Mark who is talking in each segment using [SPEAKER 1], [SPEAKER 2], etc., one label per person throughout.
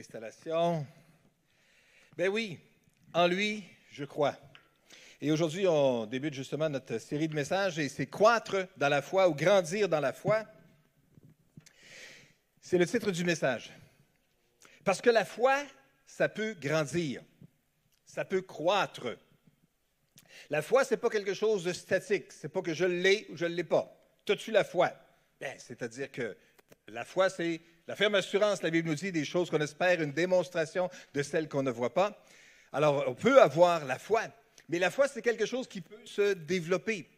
[SPEAKER 1] Installation. Ben oui, en lui, je crois. Et aujourd'hui, on débute justement notre série de messages et c'est croître dans la foi ou grandir dans la foi. C'est le titre du message. Parce que la foi, ça peut grandir, ça peut croître. La foi, ce n'est pas quelque chose de statique. Ce n'est pas que je l'ai ou je ne l'ai pas. As-tu la foi? Bien, c'est-à-dire que la foi, c'est la ferme assurance, la Bible nous dit, des choses qu'on espère, une démonstration de celles qu'on ne voit pas. Alors, on peut avoir la foi, mais la foi, c'est quelque chose qui peut se développer.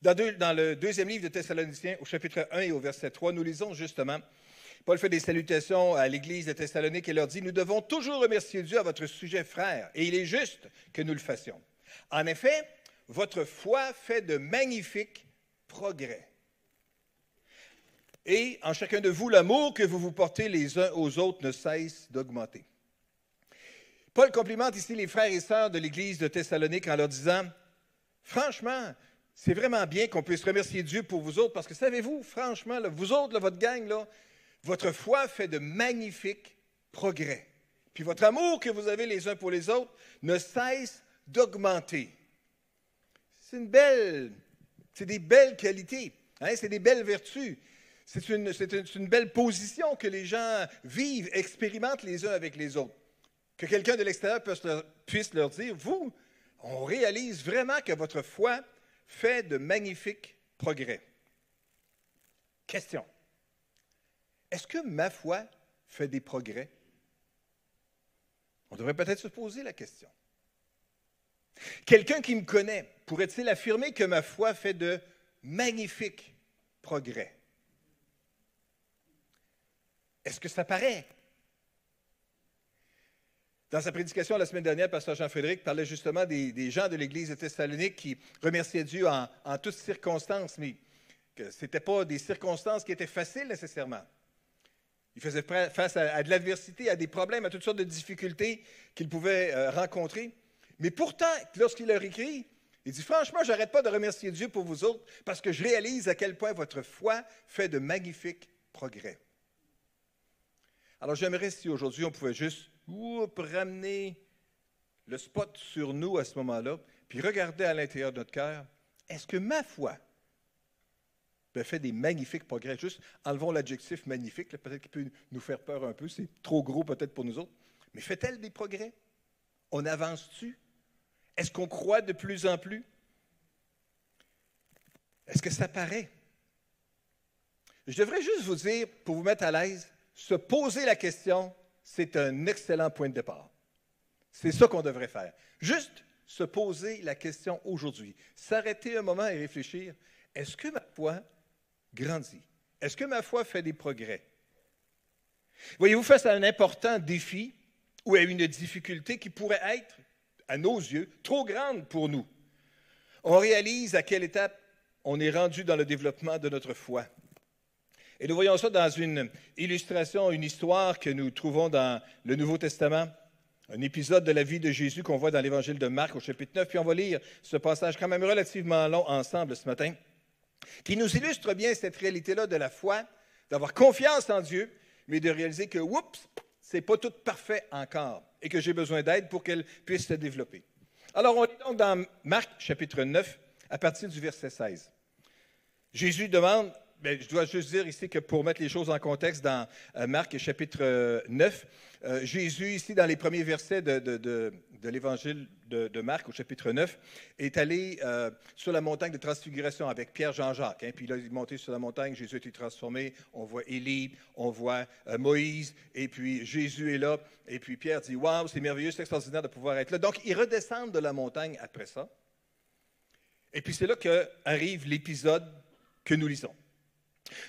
[SPEAKER 1] Dans, le deuxième livre de Thessaloniciens, au chapitre 1 et au verset 3, nous lisons justement, Paul fait des salutations à l'église de Thessalonique et leur dit, nous devons toujours remercier Dieu à votre sujet, frère, et il est juste que nous le fassions. En effet, votre foi fait de magnifiques progrès et en chacun de vous, l'amour que vous vous portez les uns aux autres ne cesse d'augmenter. Paul complimente ici les frères et sœurs de l'Église de Thessalonique en leur disant, franchement, c'est vraiment bien qu'on puisse remercier Dieu pour vous autres, parce que savez-vous, franchement, vous autres, votre gang, là, votre foi fait de magnifiques progrès. Puis votre amour que vous avez les uns pour les autres ne cesse d'augmenter. C'est une belle, c'est des belles qualités, hein, c'est des belles vertus. C'est une, belle position que les gens vivent, expérimentent les uns avec les autres. Que quelqu'un de l'extérieur puisse leur dire, vous, on réalise vraiment que votre foi fait de magnifiques progrès. Question. Est-ce que ma foi fait des progrès? On devrait peut-être se poser la question. Quelqu'un qui me connaît pourrait-il affirmer que ma foi fait de magnifiques progrès? Est-ce que ça paraît? Dans sa prédication la semaine dernière, Pasteur Jean-Frédéric parlait justement des, gens de l'Église de Thessalonique qui remerciaient Dieu en, toutes circonstances, mais que ce n'étaient pas des circonstances qui étaient faciles nécessairement. Ils faisaient face à, de l'adversité, à des problèmes, à toutes sortes de difficultés qu'ils pouvaient euh, rencontrer. Mais pourtant, lorsqu'il leur écrit, il dit Franchement, je n'arrête pas de remercier Dieu pour vous autres parce que je réalise à quel point votre foi fait de magnifiques progrès. Alors j'aimerais si aujourd'hui on pouvait juste ramener le spot sur nous à ce moment-là, puis regarder à l'intérieur de notre cœur, est-ce que ma foi fait des magnifiques progrès? Juste enlevons l'adjectif magnifique, peut-être qu'il peut nous faire peur un peu, c'est trop gros peut-être pour nous autres, mais fait-elle des progrès? On avance-tu? Est-ce qu'on croit de plus en plus? Est-ce que ça paraît? Je devrais juste vous dire, pour vous mettre à l'aise, se poser la question, c'est un excellent point de départ. C'est ça qu'on devrait faire. Juste se poser la question aujourd'hui. S'arrêter un moment et réfléchir. Est-ce que ma foi grandit? Est-ce que ma foi fait des progrès? Voyez-vous, face à un important défi ou à une difficulté qui pourrait être, à nos yeux, trop grande pour nous, on réalise à quelle étape on est rendu dans le développement de notre foi. Et nous voyons ça dans une illustration, une histoire que nous trouvons dans le Nouveau Testament, un épisode de la vie de Jésus qu'on voit dans l'Évangile de Marc au chapitre 9. Puis on va lire ce passage quand même relativement long ensemble ce matin, qui nous illustre bien cette réalité-là de la foi, d'avoir confiance en Dieu, mais de réaliser que, oups, c'est pas tout parfait encore et que j'ai besoin d'aide pour qu'elle puisse se développer. Alors, on est donc dans Marc chapitre 9, à partir du verset 16. Jésus demande ben, je dois juste dire ici que pour mettre les choses en contexte, dans euh, Marc chapitre 9, euh, euh, Jésus, ici dans les premiers versets de, l'évangile de, Marc au chapitre 9, est allé sur la montagne de transfiguration avec Pierre Jean-Jacques. Hein, puis là, il est monté sur la montagne, Jésus a été transformé, on voit Élie, on voit Moïse, et puis Jésus est là, et puis Pierre dit, waouh, c'est merveilleux, c'est extraordinaire de pouvoir être là. Donc, ils redescendent de la montagne après ça. Et puis c'est là qu'arrive l'épisode que nous lisons.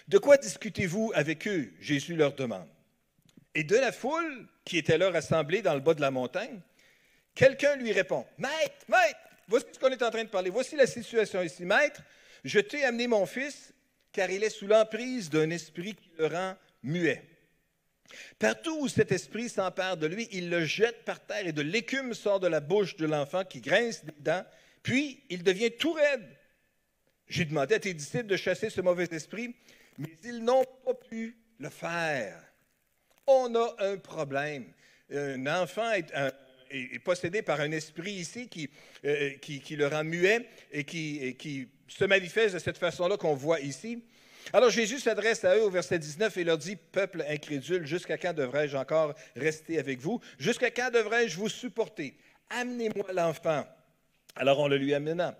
[SPEAKER 1] De quoi discutez-vous avec eux? Jésus leur demande. Et de la foule qui était là rassemblée dans le bas de la montagne, quelqu'un lui répond Maître, maître, voici ce qu'on est en train de parler. Voici la situation ici. Maître, je t'ai amené mon fils, car il est sous l'emprise d'un esprit qui le rend muet. Partout où cet esprit s'empare de lui, il le jette par terre et de l'écume sort de la bouche de l'enfant qui grince des dents, puis il devient tout raide. J'ai demandé à tes disciples de chasser ce mauvais esprit, mais ils n'ont pas pu le faire. On a un problème. Un enfant est, possédé par un esprit ici euh, qui, qui, le rend muet et qui, et qui se manifeste de cette façon-là qu'on voit ici. Alors Jésus s'adresse à eux au verset 19 et leur dit, Peuple incrédule, jusqu'à quand devrais-je encore rester avec vous? Jusqu'à quand devrais-je vous supporter? Amenez-moi l'enfant. Alors on le lui amena.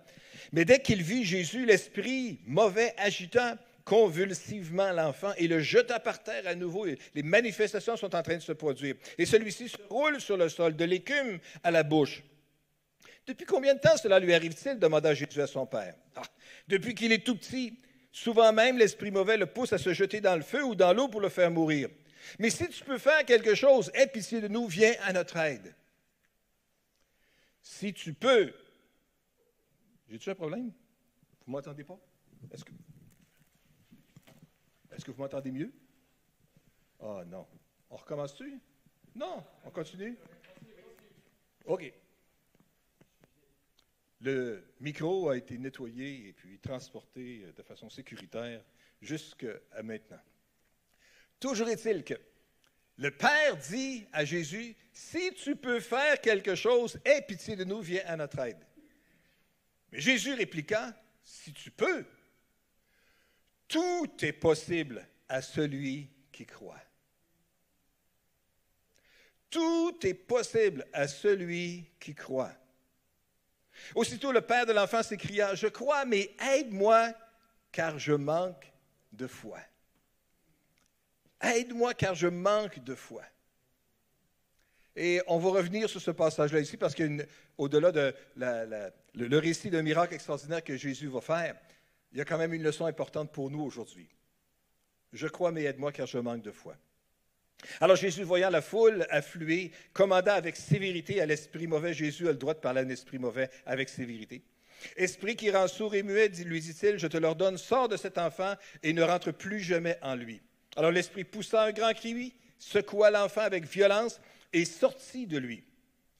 [SPEAKER 1] Mais dès qu'il vit Jésus, l'esprit mauvais agita convulsivement l'enfant et le jeta par terre à nouveau. Les manifestations sont en train de se produire. Et celui-ci se roule sur le sol, de l'écume à la bouche. Depuis combien de temps cela lui arrive-t-il? demanda Jésus à son père. Ah, depuis qu'il est tout petit, souvent même l'esprit mauvais le pousse à se jeter dans le feu ou dans l'eau pour le faire mourir. Mais si tu peux faire quelque chose, aie pitié de nous, viens à notre aide. Si tu peux. J'ai-tu un problème? Vous ne m'entendez pas? Est-ce que. Est-ce que vous m'entendez mieux? Ah oh, non. On recommence-tu? Non, on continue? OK. Le micro a été nettoyé et puis transporté de façon sécuritaire jusqu'à maintenant. Toujours est-il que le Père dit à Jésus, si tu peux faire quelque chose, aie pitié de nous, viens à notre aide. Mais Jésus répliqua, si tu peux, tout est possible à celui qui croit. Tout est possible à celui qui croit. Aussitôt le père de l'enfant s'écria, Je crois, mais aide-moi, car je manque de foi. Aide-moi, car je manque de foi. Et on va revenir sur ce passage-là ici, parce qu'au-delà de le récit d'un miracle extraordinaire que Jésus va faire, il y a quand même une leçon importante pour nous aujourd'hui. Je crois, mais aide-moi car je manque de foi. Alors Jésus, voyant la foule affluer, commanda avec sévérité à l'esprit mauvais. Jésus a le droit de parler à un esprit mauvais avec sévérité. Esprit qui rend sourd et muet, lui dit-il, je te l'ordonne, sors de cet enfant et ne rentre plus jamais en lui. Alors l'esprit poussa un grand cri, secoua l'enfant avec violence et sortit de lui.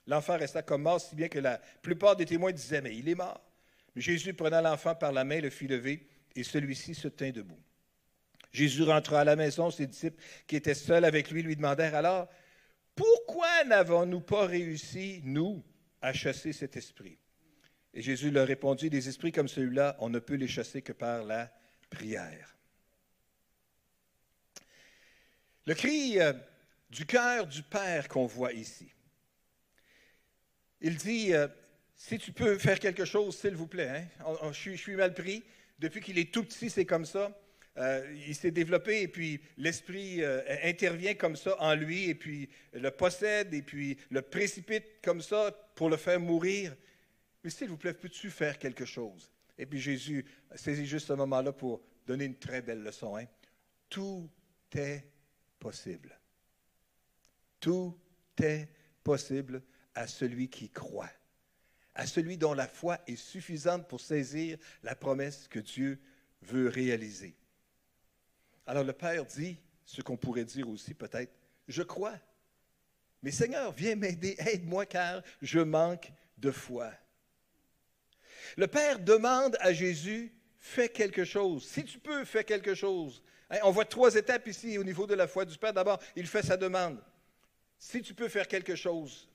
[SPEAKER 1] L'enfant resta comme mort, si bien que la plupart des témoins disaient, mais il est mort. Jésus, prenant l'enfant par la main, le fit lever, et celui-ci se tint debout. Jésus rentra à la maison, ses disciples qui étaient seuls avec lui lui demandèrent alors, Pourquoi n'avons-nous pas réussi, nous, à chasser cet esprit Et Jésus leur répondit, Des esprits comme celui-là, on ne peut les chasser que par la prière. Le cri euh, du cœur du Père qu'on voit ici. Il dit, euh, si tu peux faire quelque chose, s'il vous plaît. Hein? je, suis, mal pris. Depuis qu'il est tout petit, c'est comme ça. Euh, il s'est développé et puis l'esprit euh, intervient comme ça en lui et puis le possède et puis le précipite comme ça pour le faire mourir. Mais s'il vous plaît, peux-tu faire quelque chose? Et puis Jésus saisit juste ce moment-là pour donner une très belle leçon. Hein? Tout est possible. Tout est possible à celui qui croit à celui dont la foi est suffisante pour saisir la promesse que Dieu veut réaliser. Alors le Père dit ce qu'on pourrait dire aussi peut-être, je crois, mais Seigneur, viens m'aider, aide-moi car je manque de foi. Le Père demande à Jésus, fais quelque chose. Si tu peux, fais quelque chose. Hein, on voit trois étapes ici au niveau de la foi du Père. D'abord, il fait sa demande. Si tu peux faire quelque chose,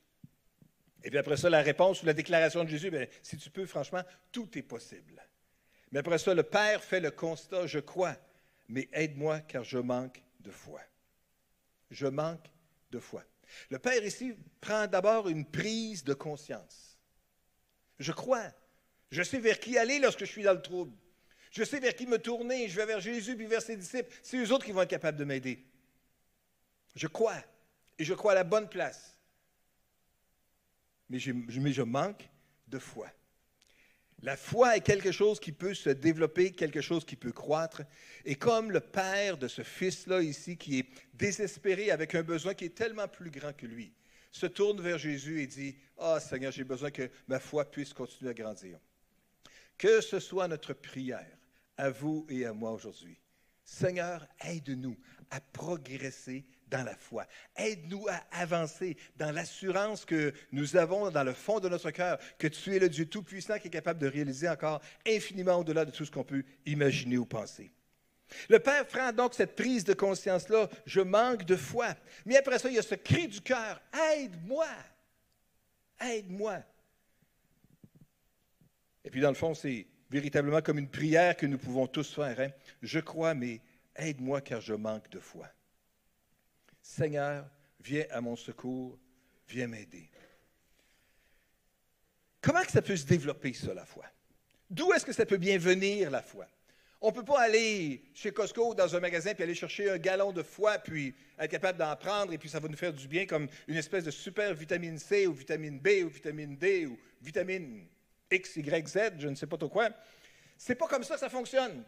[SPEAKER 1] et puis après ça, la réponse ou la déclaration de Jésus, bien, si tu peux, franchement, tout est possible. Mais après ça, le Père fait le constat, je crois, mais aide-moi car je manque de foi. Je manque de foi. Le Père ici prend d'abord une prise de conscience. Je crois. Je sais vers qui aller lorsque je suis dans le trouble. Je sais vers qui me tourner. Je vais vers Jésus puis vers ses disciples. C'est eux autres qui vont être capables de m'aider. Je crois. Et je crois à la bonne place mais je, manque de foi. La foi est quelque chose qui peut se développer, quelque chose qui peut croître. Et comme le père de ce fils-là ici, qui est désespéré avec un besoin qui est tellement plus grand que lui, se tourne vers Jésus et dit, Ah oh, Seigneur, j'ai besoin que ma foi puisse continuer à grandir. Que ce soit notre prière à vous et à moi aujourd'hui. Seigneur, aide-nous à progresser dans la foi. Aide-nous à avancer dans l'assurance que nous avons dans le fond de notre cœur, que tu es le Dieu Tout-Puissant qui est capable de réaliser encore infiniment au-delà de tout ce qu'on peut imaginer ou penser. Le Père prend donc cette prise de conscience-là, je manque de foi. Mais après ça, il y a ce cri du cœur, aide-moi, aide-moi. Et puis dans le fond, c'est véritablement comme une prière que nous pouvons tous faire. Hein. Je crois, mais aide-moi car je manque de foi. Seigneur, viens à mon secours, viens m'aider. Comment que ça peut se développer, ça, la foi? D'où est-ce que ça peut bien venir, la foi? On ne peut pas aller chez Costco dans un magasin puis aller chercher un gallon de foie puis être capable d'en prendre et puis ça va nous faire du bien comme une espèce de super vitamine C ou vitamine B ou vitamine D ou vitamine X, Y, Z, je ne sais pas trop quoi. C'est pas comme ça que ça fonctionne.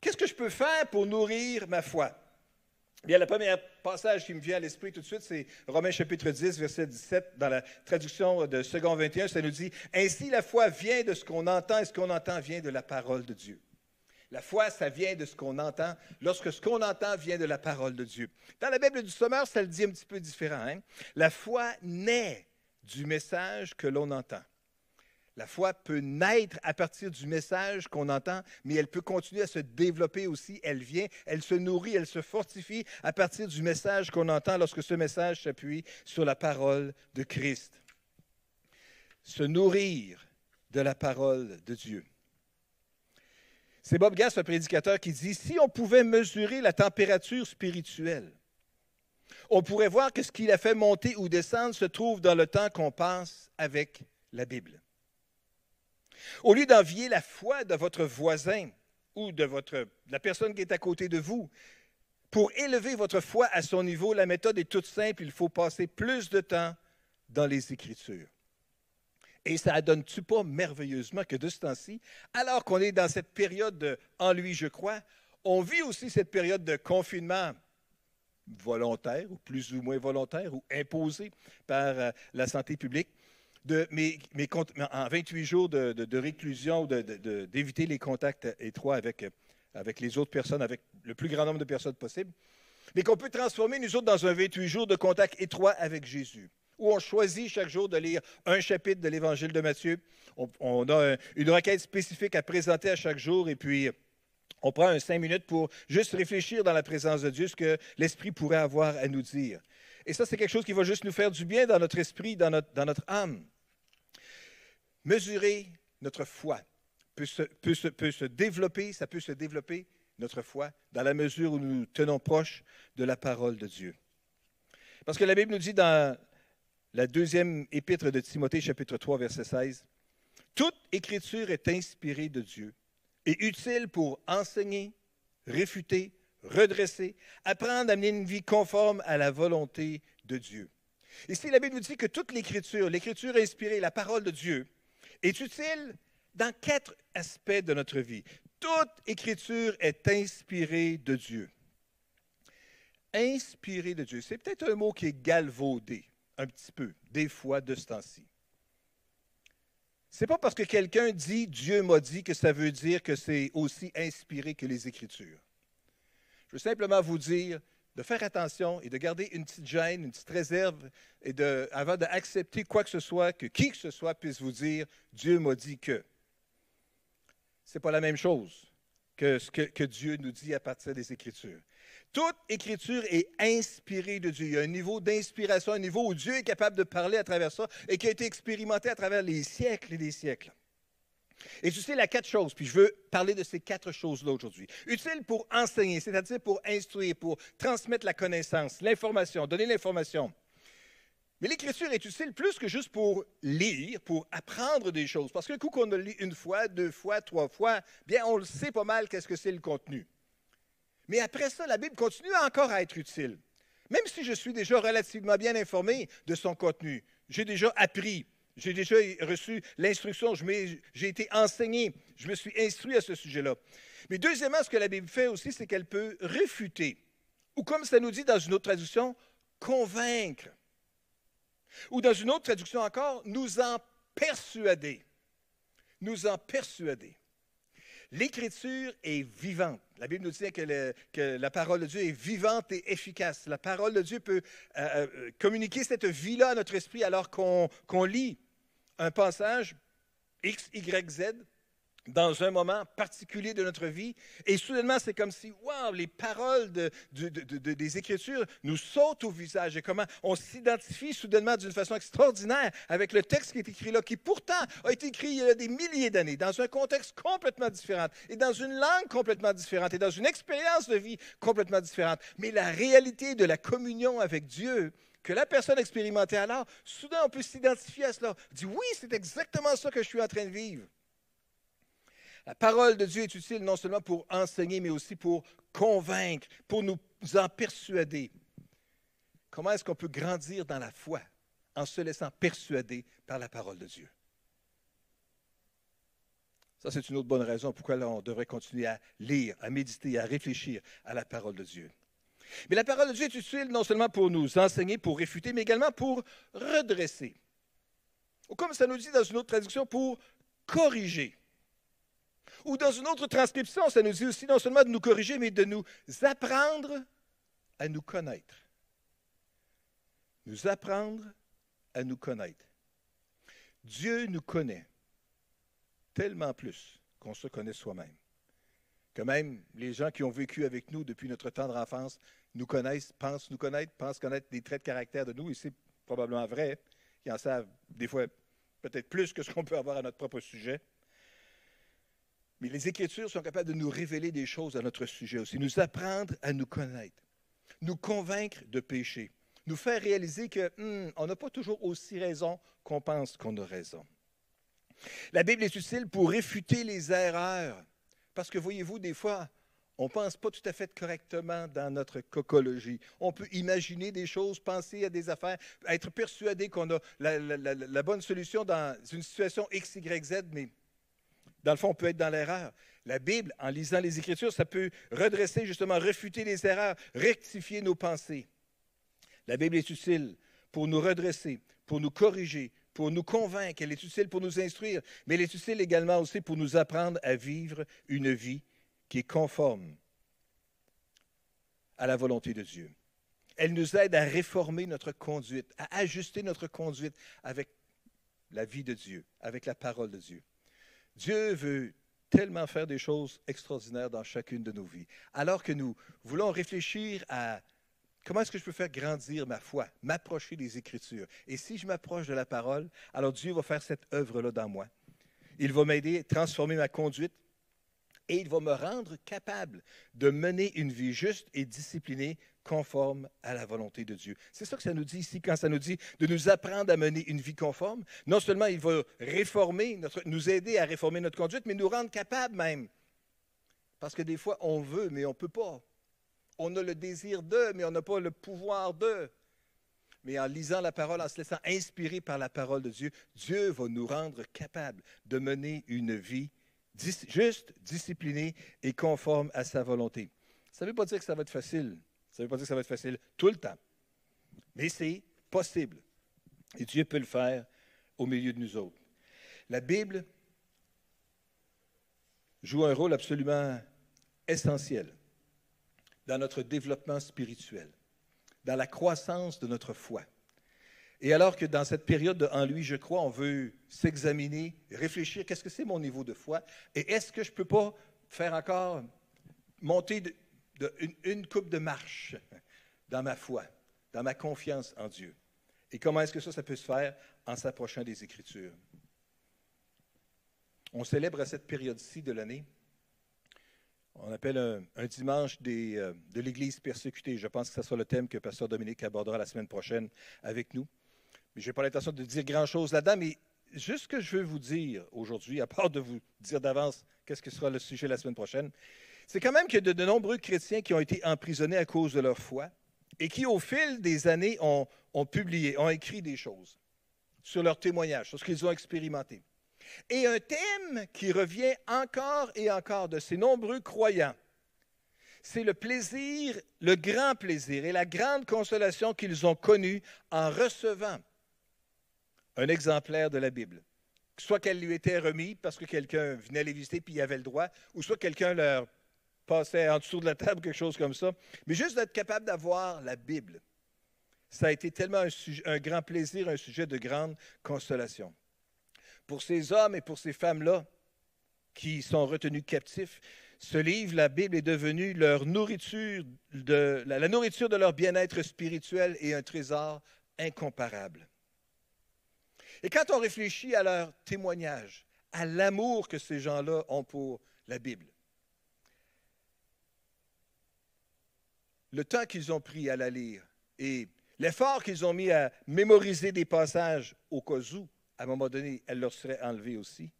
[SPEAKER 1] Qu'est-ce que je peux faire pour nourrir ma foi? Bien, le premier passage qui me vient à l'esprit tout de suite, c'est Romains chapitre 10, verset 17, dans la traduction de Second 21, ça nous dit Ainsi la foi vient de ce qu'on entend et ce qu'on entend vient de la parole de Dieu. La foi, ça vient de ce qu'on entend, lorsque ce qu'on entend vient de la parole de Dieu. Dans la Bible du Sommeur, ça le dit un petit peu différent. Hein? La foi naît du message que l'on entend. La foi peut naître à partir du message qu'on entend, mais elle peut continuer à se développer aussi. Elle vient, elle se nourrit, elle se fortifie à partir du message qu'on entend lorsque ce message s'appuie sur la parole de Christ. Se nourrir de la parole de Dieu. C'est Bob Gass, un prédicateur, qui dit Si on pouvait mesurer la température spirituelle, on pourrait voir que ce qui la fait monter ou descendre se trouve dans le temps qu'on passe avec la Bible. Au lieu d'envier la foi de votre voisin ou de, votre, la personne qui est à côté de vous, pour élever votre foi à son niveau, la méthode est toute simple. Il faut passer plus de temps dans les Écritures. Et ça donne-tu pas merveilleusement que de ce temps-ci, alors qu'on est dans cette période de En lui, je crois, on vit aussi cette période de confinement volontaire ou plus ou moins volontaire ou imposé par euh, la santé publique. Mais, en 28 jours de, réclusion, d'éviter les contacts étroits avec, les autres personnes, avec le plus grand nombre de personnes possible, mais qu'on peut transformer, nous autres, dans un 28 jours de contact étroit avec Jésus où on choisit chaque jour de lire un chapitre de l'Évangile de Matthieu. On, a une requête spécifique à présenter à chaque jour et puis on prend cinq minutes pour juste réfléchir dans la présence de Dieu ce que l'Esprit pourrait avoir à nous dire. Et ça, c'est quelque chose qui va juste nous faire du bien dans notre esprit, dans notre, âme. Mesurer notre foi peut se, peut, se, développer, ça peut se développer, notre foi, dans la mesure où nous tenons proches de la parole de Dieu. Parce que la Bible nous dit dans la deuxième épître de Timothée, chapitre 3, verset 16. Toute écriture est inspirée de Dieu et utile pour enseigner, réfuter, redresser, apprendre à mener une vie conforme à la volonté de Dieu. Ici, la Bible nous dit que toute l'écriture, l'écriture inspirée, la parole de Dieu, est utile dans quatre aspects de notre vie. Toute écriture est inspirée de Dieu. Inspirée de Dieu, c'est peut-être un mot qui est galvaudé un petit peu, des fois, de ce temps-ci. Ce n'est pas parce que quelqu'un dit Dieu m'a dit que ça veut dire que c'est aussi inspiré que les Écritures. Je veux simplement vous dire de faire attention et de garder une petite gêne, une petite réserve, et de, avant d'accepter quoi que ce soit, que qui que ce soit puisse vous dire Dieu m'a dit que. Ce n'est pas la même chose que ce que Dieu nous dit à partir des Écritures. Toute écriture est inspirée de Dieu. Il y a un niveau d'inspiration, un niveau où Dieu est capable de parler à travers ça et qui a été expérimenté à travers les siècles et les siècles. Il y a quatre choses, puis je veux parler de ces quatre choses-là aujourd'hui. Utile pour enseigner, c'est-à-dire pour instruire, pour transmettre la connaissance, l'information, donner l'information. Mais l'écriture est utile plus que juste pour lire, pour apprendre des choses. Parce que coup qu'on le lit une fois, deux fois, trois fois, bien, on le sait pas mal qu'est-ce que c'est le contenu. Mais après ça, la Bible continue encore à être utile. Même si je suis déjà relativement bien informé de son contenu, j'ai déjà appris, j'ai déjà reçu l'instruction, j'ai été enseigné, je me suis instruit à ce sujet-là. Mais deuxièmement, ce que la Bible fait aussi, c'est qu'elle peut réfuter, ou comme ça nous dit dans une autre traduction, convaincre. Ou dans une autre traduction encore, nous en persuader. Nous en persuader. L'Écriture est vivante. La Bible nous dit que, la parole de Dieu est vivante et efficace. La parole de Dieu peut euh, euh, communiquer cette vie-là à notre esprit alors qu'on lit un passage X, Y, Z dans un moment particulier de notre vie, et soudainement, c'est comme si, waouh, les paroles de, des Écritures nous sautent au visage, et comment on s'identifie soudainement d'une façon extraordinaire avec le texte qui est écrit là, qui pourtant a été écrit il y a des milliers d'années, dans un contexte complètement différent, et dans une langue complètement différente, et dans une expérience de vie complètement différente. Mais la réalité de la communion avec Dieu, que la personne expérimentait alors, soudain on peut s'identifier à cela. Dit oui, c'est exactement ça que je suis en train de vivre. La parole de Dieu est utile non seulement pour enseigner, mais aussi pour convaincre, pour nous en persuader. Comment est-ce qu'on peut grandir dans la foi en se laissant persuader par la parole de Dieu? Ça, c'est une autre bonne raison pourquoi on devrait continuer à lire, à méditer, à réfléchir à la parole de Dieu. Mais la parole de Dieu est utile non seulement pour nous enseigner, pour réfuter, mais également pour redresser. Ou comme ça nous dit dans une autre traduction, pour corriger. Ou dans une autre transcription, ça nous dit aussi non seulement de nous corriger, mais de nous apprendre à nous connaître. Nous apprendre à nous connaître. Dieu nous connaît tellement plus qu'on se connaît soi-même. Que même les gens qui ont vécu avec nous depuis notre tendre enfance nous connaissent, pensent nous connaître, pensent connaître des traits de caractère de nous, et c'est probablement vrai. Ils en savent des fois peut-être plus que ce qu'on peut avoir à notre propre sujet. Mais les Écritures sont capables de nous révéler des choses à notre sujet aussi, nous apprendre à nous connaître, nous convaincre de pécher, nous faire réaliser que hmm, on n'a pas toujours aussi raison qu'on pense qu'on a raison. La Bible est utile pour réfuter les erreurs, parce que voyez-vous, des fois, on ne pense pas tout à fait correctement dans notre cocologie. On peut imaginer des choses, penser à des affaires, être persuadé qu'on a la, bonne solution dans une situation X, Y, Z, mais dans le fond, on peut être dans l'erreur. La Bible, en lisant les Écritures, ça peut redresser, justement, refuter les erreurs, rectifier nos pensées. La Bible est utile pour nous redresser, pour nous corriger, pour nous convaincre. Elle est utile pour nous instruire, mais elle est utile également aussi pour nous apprendre à vivre une vie qui est conforme à la volonté de Dieu. Elle nous aide à réformer notre conduite, à ajuster notre conduite avec la vie de Dieu, avec la parole de Dieu. Dieu veut tellement faire des choses extraordinaires dans chacune de nos vies. Alors que nous voulons réfléchir à comment est-ce que je peux faire grandir ma foi, m'approcher des Écritures? Et si je m'approche de la parole, alors Dieu va faire cette œuvre-là dans moi. Il va m'aider à transformer ma conduite, et il va me rendre capable de mener une vie juste et disciplinée conforme à la volonté de Dieu. C'est ça que ça nous dit ici quand ça nous dit de nous apprendre à mener une vie conforme. Non seulement il va réformer, notre, nous aider à réformer notre conduite, mais nous rendre capables même. Parce que des fois, on veut, mais on ne peut pas. On a le désir de, mais on n'a pas le pouvoir de. Mais en lisant la parole, en se laissant inspirer par la parole de Dieu, Dieu va nous rendre capables de mener une vie juste, discipliné et conforme à sa volonté. Ça ne veut pas dire que ça va être facile. Ça ne veut pas dire que ça va être facile tout le temps. Mais c'est possible. Et Dieu peut le faire au milieu de nous autres. La Bible joue un rôle absolument essentiel dans notre développement spirituel, dans la croissance de notre foi. Et alors que dans cette période de En lui, je crois, on veut s'examiner, réfléchir, qu'est-ce que c'est mon niveau de foi? Et est-ce que je ne peux pas faire encore monter une, coupe de marche dans ma foi, dans ma confiance en Dieu? Et comment est-ce que ça, ça peut se faire? En s'approchant des Écritures? On célèbre à cette période-ci de l'année, on appelle un, dimanche euh, de l'Église persécutée. Je pense que ce sera le thème que Pasteur Dominique abordera la semaine prochaine avec nous je n'ai pas l'intention de dire grand-chose là-dedans, mais juste ce que je veux vous dire aujourd'hui, à part de vous dire d'avance qu'est-ce que sera le sujet la semaine prochaine, c'est quand même y a de, nombreux chrétiens qui ont été emprisonnés à cause de leur foi et qui, au fil des années, ont, ont publié, ont écrit des choses sur leurs témoignages, sur ce qu'ils ont expérimenté. Et un thème qui revient encore et encore de ces nombreux croyants, c'est le plaisir, le grand plaisir et la grande consolation qu'ils ont connue en recevant un exemplaire de la Bible. Soit qu'elle lui était remise parce que quelqu'un venait les visiter puis il avait le droit, ou soit quelqu'un leur passait en dessous de la table, quelque chose comme ça. Mais juste d'être capable d'avoir la Bible, ça a été tellement un, grand plaisir, un sujet de grande consolation. Pour ces hommes et pour ces femmes-là, qui sont retenus captifs. Ce livre, la Bible, est devenu leur nourriture, de, la nourriture de leur bien-être spirituel et un trésor incomparable. Et quand on réfléchit à leur témoignage, à l'amour que ces gens-là ont pour la Bible, le temps qu'ils ont pris à la lire et l'effort qu'ils ont mis à mémoriser des passages au cas où, à un moment donné, elle leur serait enlevée aussi.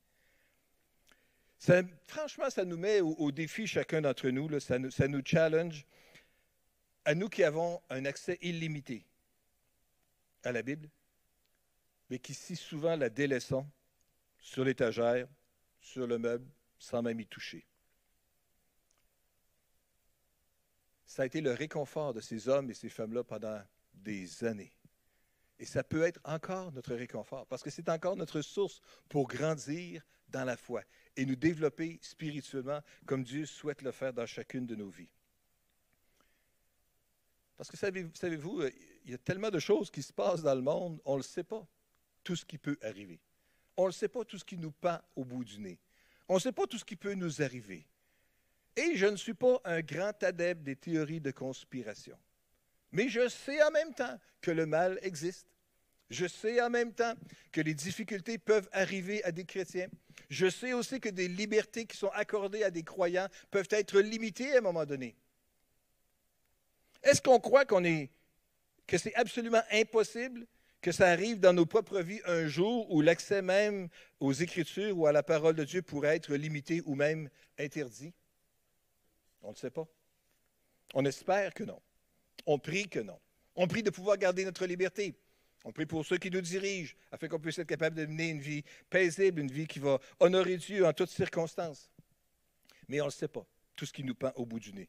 [SPEAKER 1] franchement, ça nous met au, défi chacun d'entre nous, ça, nous, challenge, à nous qui avons un accès illimité à la Bible, mais qui si souvent la délaissons sur l'étagère, sur le meuble, sans même y toucher. Ça a été le réconfort de ces hommes et ces femmes-là pendant des années. Et ça peut être encore notre réconfort, parce que c'est encore notre source pour grandir dans la foi et nous développer spirituellement comme Dieu souhaite le faire dans chacune de nos vies. Parce que savez-vous, euh, il y a tellement de choses qui se passent dans le monde, on ne le sait pas, tout ce qui peut arriver. On ne sait pas tout ce qui nous pend au bout du nez. On ne sait pas tout ce qui peut nous arriver. Et je ne suis pas un grand adepte des théories de conspiration. Mais je sais en même temps que le mal existe. Je sais en même temps que les difficultés peuvent arriver à des chrétiens. Je sais aussi que des libertés qui sont accordées à des croyants peuvent être limitées à un moment donné. Est-ce qu'on croit qu'on est, que c'est absolument impossible que ça arrive dans nos propres vies un jour où l'accès même aux Écritures ou à la parole de Dieu pourrait être limité ou même interdit? On ne sait pas. On espère que non. On prie que non. On prie de pouvoir garder notre liberté. On prie pour ceux qui nous dirigent, afin qu'on puisse être capable de mener une vie paisible, une vie qui va honorer Dieu en toutes circonstances. Mais on ne sait pas, tout ce qui nous pend au bout du nez.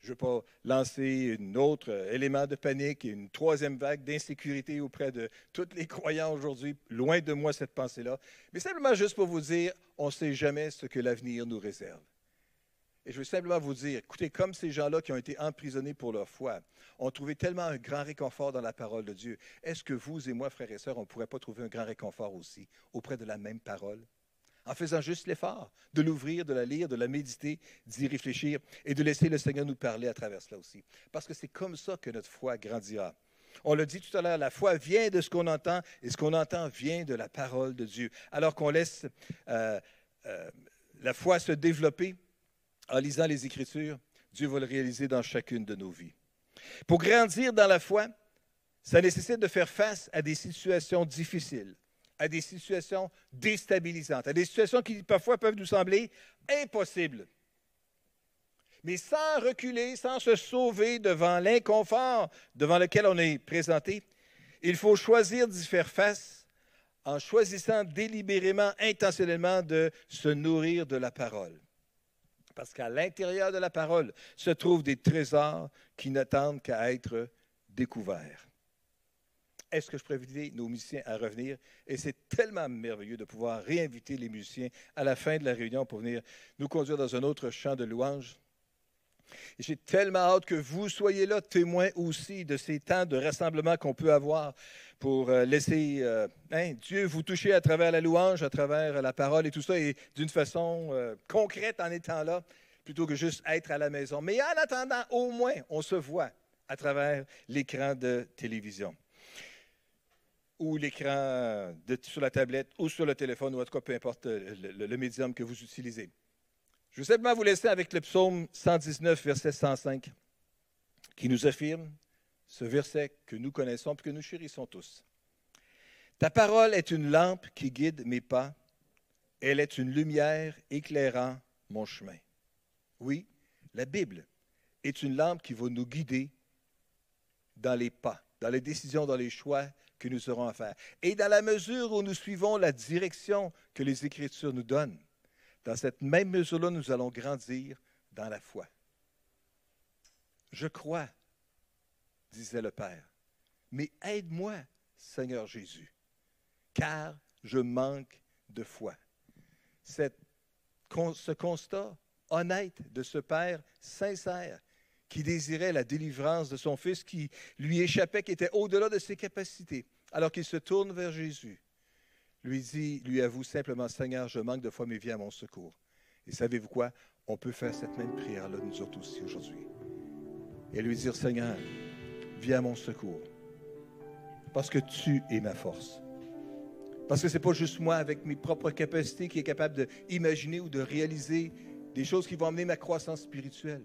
[SPEAKER 1] Je ne veux pas lancer un autre élément de panique et une troisième vague d'insécurité auprès de tous les croyants aujourd'hui. Loin de moi cette pensée-là. Mais simplement juste pour vous dire, on ne sait jamais ce que l'avenir nous réserve. Et je veux simplement vous dire, écoutez, comme ces gens-là qui ont été emprisonnés pour leur foi ont trouvé tellement un grand réconfort dans la parole de Dieu, est-ce que vous et moi, frères et sœurs, on ne pourrait pas trouver un grand réconfort aussi auprès de la même parole? En faisant juste l'effort de l'ouvrir, de la lire, de la méditer, d'y réfléchir et de laisser le Seigneur nous parler à travers cela aussi. Parce que c'est comme ça que notre foi grandira. On l'a dit tout à l'heure, la foi vient de ce qu'on entend et ce qu'on entend vient de la parole de Dieu. Alors qu'on laisse euh, euh, la foi se développer, en lisant les Écritures, Dieu va le réaliser dans chacune de nos vies. Pour grandir dans la foi, ça nécessite de faire face à des situations difficiles, à des situations déstabilisantes, à des situations qui parfois peuvent nous sembler impossibles. Mais sans reculer, sans se sauver devant l'inconfort devant lequel on est présenté, il faut choisir d'y faire face en choisissant délibérément, intentionnellement de se nourrir de la parole. Parce qu'à l'intérieur de la parole se trouvent des trésors qui n'attendent qu'à être découverts. Est-ce que je pourrais inviter nos musiciens à revenir? Et c'est tellement merveilleux de pouvoir réinviter les musiciens à la fin de la réunion pour venir nous conduire dans un autre chant de louange. J'ai tellement hâte que vous soyez là, témoins aussi de ces temps de rassemblement qu'on peut avoir pour euh, laisser euh, hein, Dieu vous toucher à travers la louange, à travers la parole et tout ça, et d'une façon euh, concrète en étant là, plutôt que juste être à la maison. Mais en attendant, au moins, on se voit à travers l'écran de télévision ou l'écran sur la tablette ou sur le téléphone, ou en tout cas, peu importe le médium que vous utilisez. Je veux simplement vous laisser avec le psaume 119, verset 105, qui nous affirme ce verset que nous connaissons et que nous chérissons tous. Ta parole est une lampe qui guide mes pas, elle est une lumière éclairant mon chemin. Oui, la Bible est une lampe qui va nous guider dans les pas, dans les décisions, dans les choix que nous aurons à faire. Et dans la mesure où nous suivons la direction que les Écritures nous donnent, dans cette même mesure-là, nous allons grandir dans la foi. Je crois disait le Père. Mais aide-moi, Seigneur Jésus, car je manque de foi. ce constat honnête de ce Père sincère qui désirait la délivrance de son Fils qui lui échappait, qui était au-delà de ses capacités, alors qu'il se tourne vers Jésus, lui dit, lui avoue simplement, Seigneur, je manque de foi, mais viens à mon secours. Et savez-vous quoi? On peut faire cette même prière-là, nous autres aussi, aujourd'hui. Et lui dire, Seigneur, viens à mon secours. Parce que tu es ma force. Parce que ce n'est pas juste moi avec mes propres capacités qui est capable d'imaginer ou de réaliser des choses qui vont amener ma croissance spirituelle.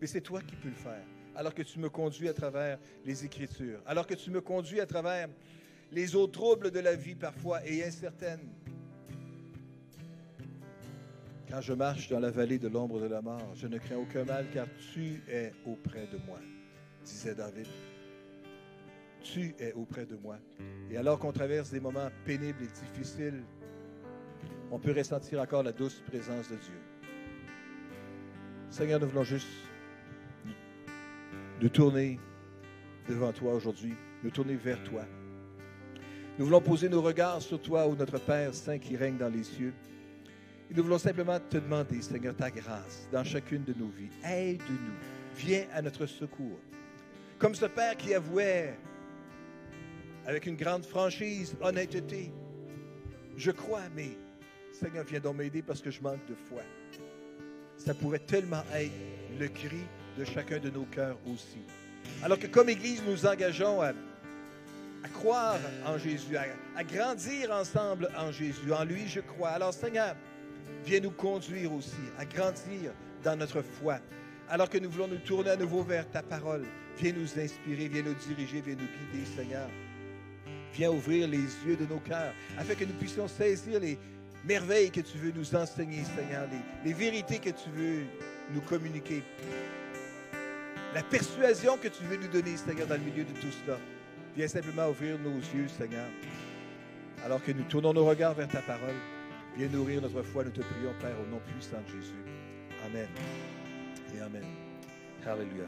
[SPEAKER 1] Mais c'est toi qui peux le faire. Alors que tu me conduis à travers les Écritures. Alors que tu me conduis à travers les eaux troubles de la vie parfois et incertaines. Quand je marche dans la vallée de l'ombre de la mort, je ne crains aucun mal car tu es auprès de moi, disait David. Tu es auprès de moi. Et alors qu'on traverse des moments pénibles et difficiles, on peut ressentir encore la douce présence de Dieu. Seigneur, nous voulons juste nous tourner devant toi aujourd'hui, nous tourner vers toi. Nous voulons poser nos regards sur toi, ô notre Père Saint qui règne dans les cieux. Et nous voulons simplement te demander, Seigneur, ta grâce dans chacune de nos vies. Aide-nous. Viens à notre secours. Comme ce Père qui avouait avec une grande franchise, honnêteté, je crois, mais Seigneur, viens donc m'aider parce que je manque de foi. Ça pourrait tellement être le cri de chacun de nos cœurs aussi. Alors que comme Église, nous engageons à, croire en Jésus, à, grandir ensemble en Jésus. En lui, je crois. Alors Seigneur, viens nous conduire aussi à grandir dans notre foi. Alors que nous voulons nous tourner à nouveau vers ta parole, viens nous inspirer, viens nous diriger, viens nous guider, Seigneur. Viens ouvrir les yeux de nos cœurs afin que nous puissions saisir les merveilles que tu veux nous enseigner, Seigneur, les vérités que tu veux nous communiquer. La persuasion que tu veux nous donner, Seigneur, dans le milieu de tout cela. Viens simplement ouvrir nos yeux, Seigneur. Alors que nous tournons nos regards vers ta parole, viens nourrir notre foi. Nous te prions, Père, au nom puissant de Jésus. Amen. Et Amen. Alléluia.